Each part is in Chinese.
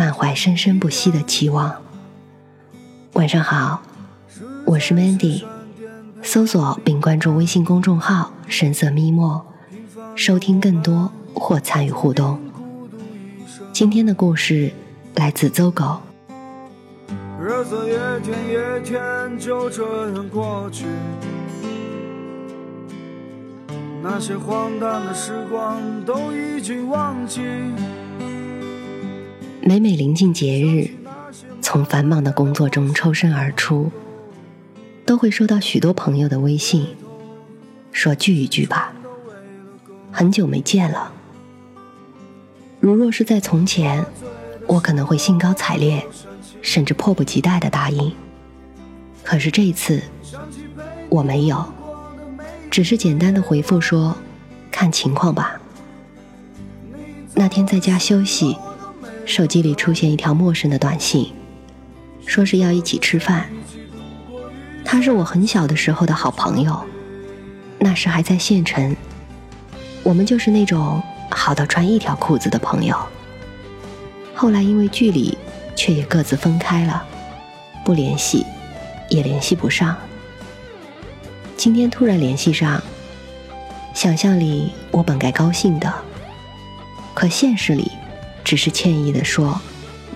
满怀生生不息的期望。晚上好，我是 Mandy。搜索并关注微信公众号“深色咪墨”，收听更多或参与互动。今天的故事来自邹狗。日子一天一天就这样过去，那些荒诞的时光都已经忘记。每每临近节日，从繁忙的工作中抽身而出。都会收到许多朋友的微信，说聚一聚吧，很久没见了。如若是在从前，我可能会兴高采烈，甚至迫不及待的答应。可是这一次，我没有，只是简单的回复说，看情况吧。那天在家休息，手机里出现一条陌生的短信，说是要一起吃饭。他是我很小的时候的好朋友，那时还在县城，我们就是那种好到穿一条裤子的朋友。后来因为距离，却也各自分开了，不联系，也联系不上。今天突然联系上，想象里我本该高兴的，可现实里，只是歉意的说，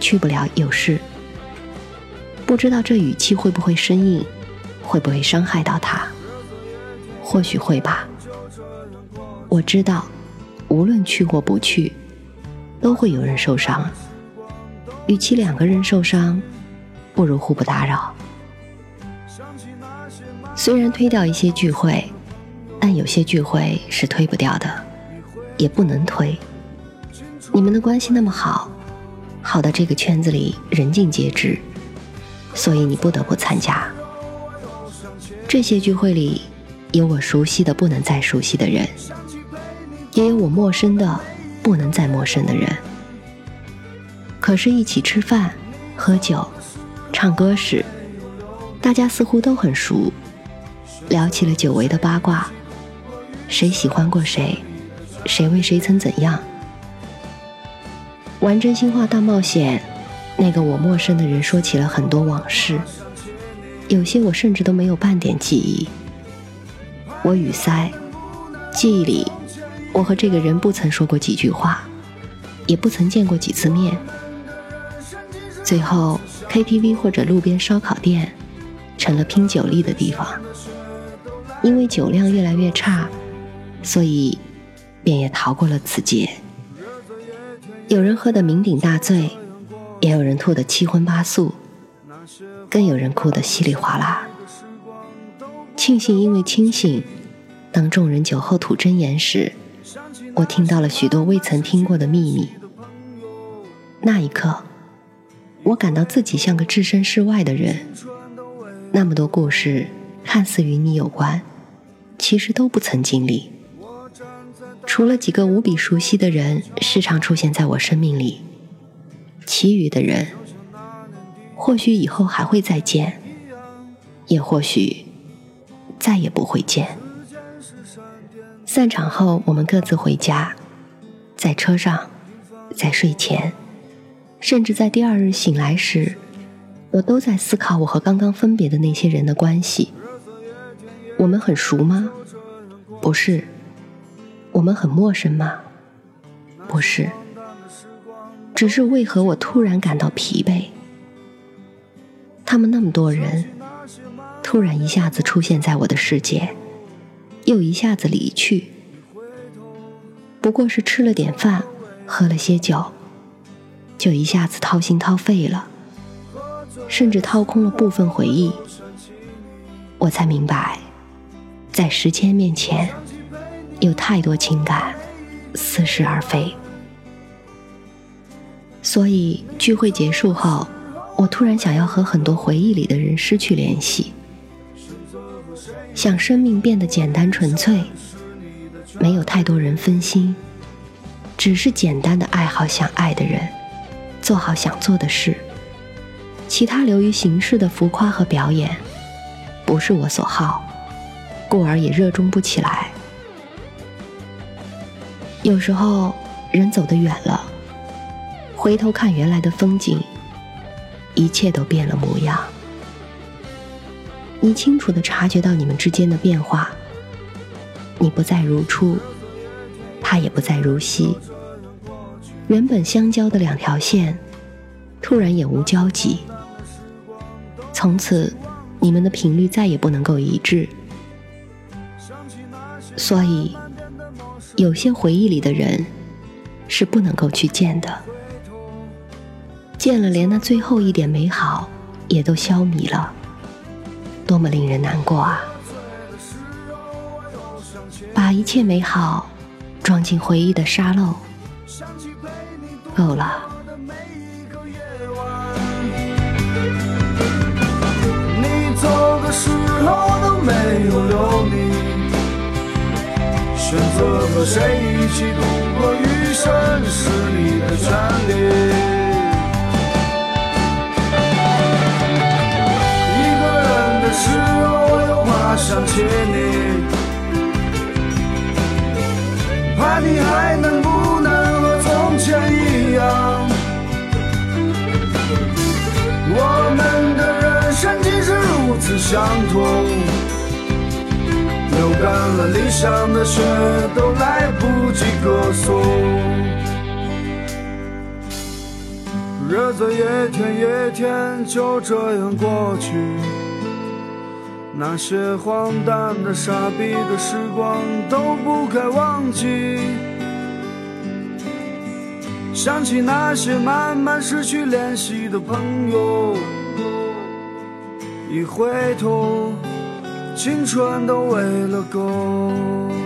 去不了，有事。不知道这语气会不会生硬。会不会伤害到他？或许会吧。我知道，无论去或不去，都会有人受伤。与其两个人受伤，不如互不打扰。虽然推掉一些聚会，但有些聚会是推不掉的，也不能推。你们的关系那么好，好到这个圈子里人尽皆知，所以你不得不参加。这些聚会里，有我熟悉的不能再熟悉的人，也有我陌生的不能再陌生的人。可是，一起吃饭、喝酒、唱歌时，大家似乎都很熟，聊起了久违的八卦：谁喜欢过谁，谁为谁曾怎样。玩真心话大冒险，那个我陌生的人说起了很多往事。有些我甚至都没有半点记忆。我语塞，记忆里，我和这个人不曾说过几句话，也不曾见过几次面。最后，KTV 或者路边烧烤店，成了拼酒力的地方。因为酒量越来越差，所以，便也逃过了此劫。有人喝得酩酊大醉，也有人吐得七荤八素。更有人哭得稀里哗啦。庆幸，因为清醒，当众人酒后吐真言时，我听到了许多未曾听过的秘密。那一刻，我感到自己像个置身事外的人。那么多故事，看似与你有关，其实都不曾经历。除了几个无比熟悉的人时常出现在我生命里，其余的人。或许以后还会再见，也或许再也不会见。散场后，我们各自回家，在车上，在睡前，甚至在第二日醒来时，我都在思考我和刚刚分别的那些人的关系。我们很熟吗？不是。我们很陌生吗？不是。只是为何我突然感到疲惫？他们那么多人，突然一下子出现在我的世界，又一下子离去。不过是吃了点饭，喝了些酒，就一下子掏心掏肺了，甚至掏空了部分回忆。我才明白，在时间面前，有太多情感似是而非。所以聚会结束后，我突然想要和很多回忆里的人失去联系，想生命变得简单纯粹，没有太多人分心，只是简单的爱好想爱的人，做好想做的事，其他流于形式的浮夸和表演，不是我所好，故而也热衷不起来。有时候人走得远了，回头看原来的风景，一切都变了模样。你清楚的察觉到你们之间的变化，你不再如初，他也不再如昔。原本相交的两条线，突然也无交集。从此，你们的频率再也不能够一致。所以。有些回忆里的人，是不能够去见的。见了，连那最后一点美好也都消弭了，多么令人难过啊！把一切美好装进回忆的沙漏，够了。没有留你。选择和谁一起度过余生是你的权利。一个人的时候，我又怕想起你，怕你还能不能和从前一样。我们的人生竟是如此相同。干了理想的血，都来不及歌颂。日子一天一天就这样过去，那些荒诞的、傻逼的时光都不该忘记。想起那些慢慢失去联系的朋友，一回头。青春都喂了狗。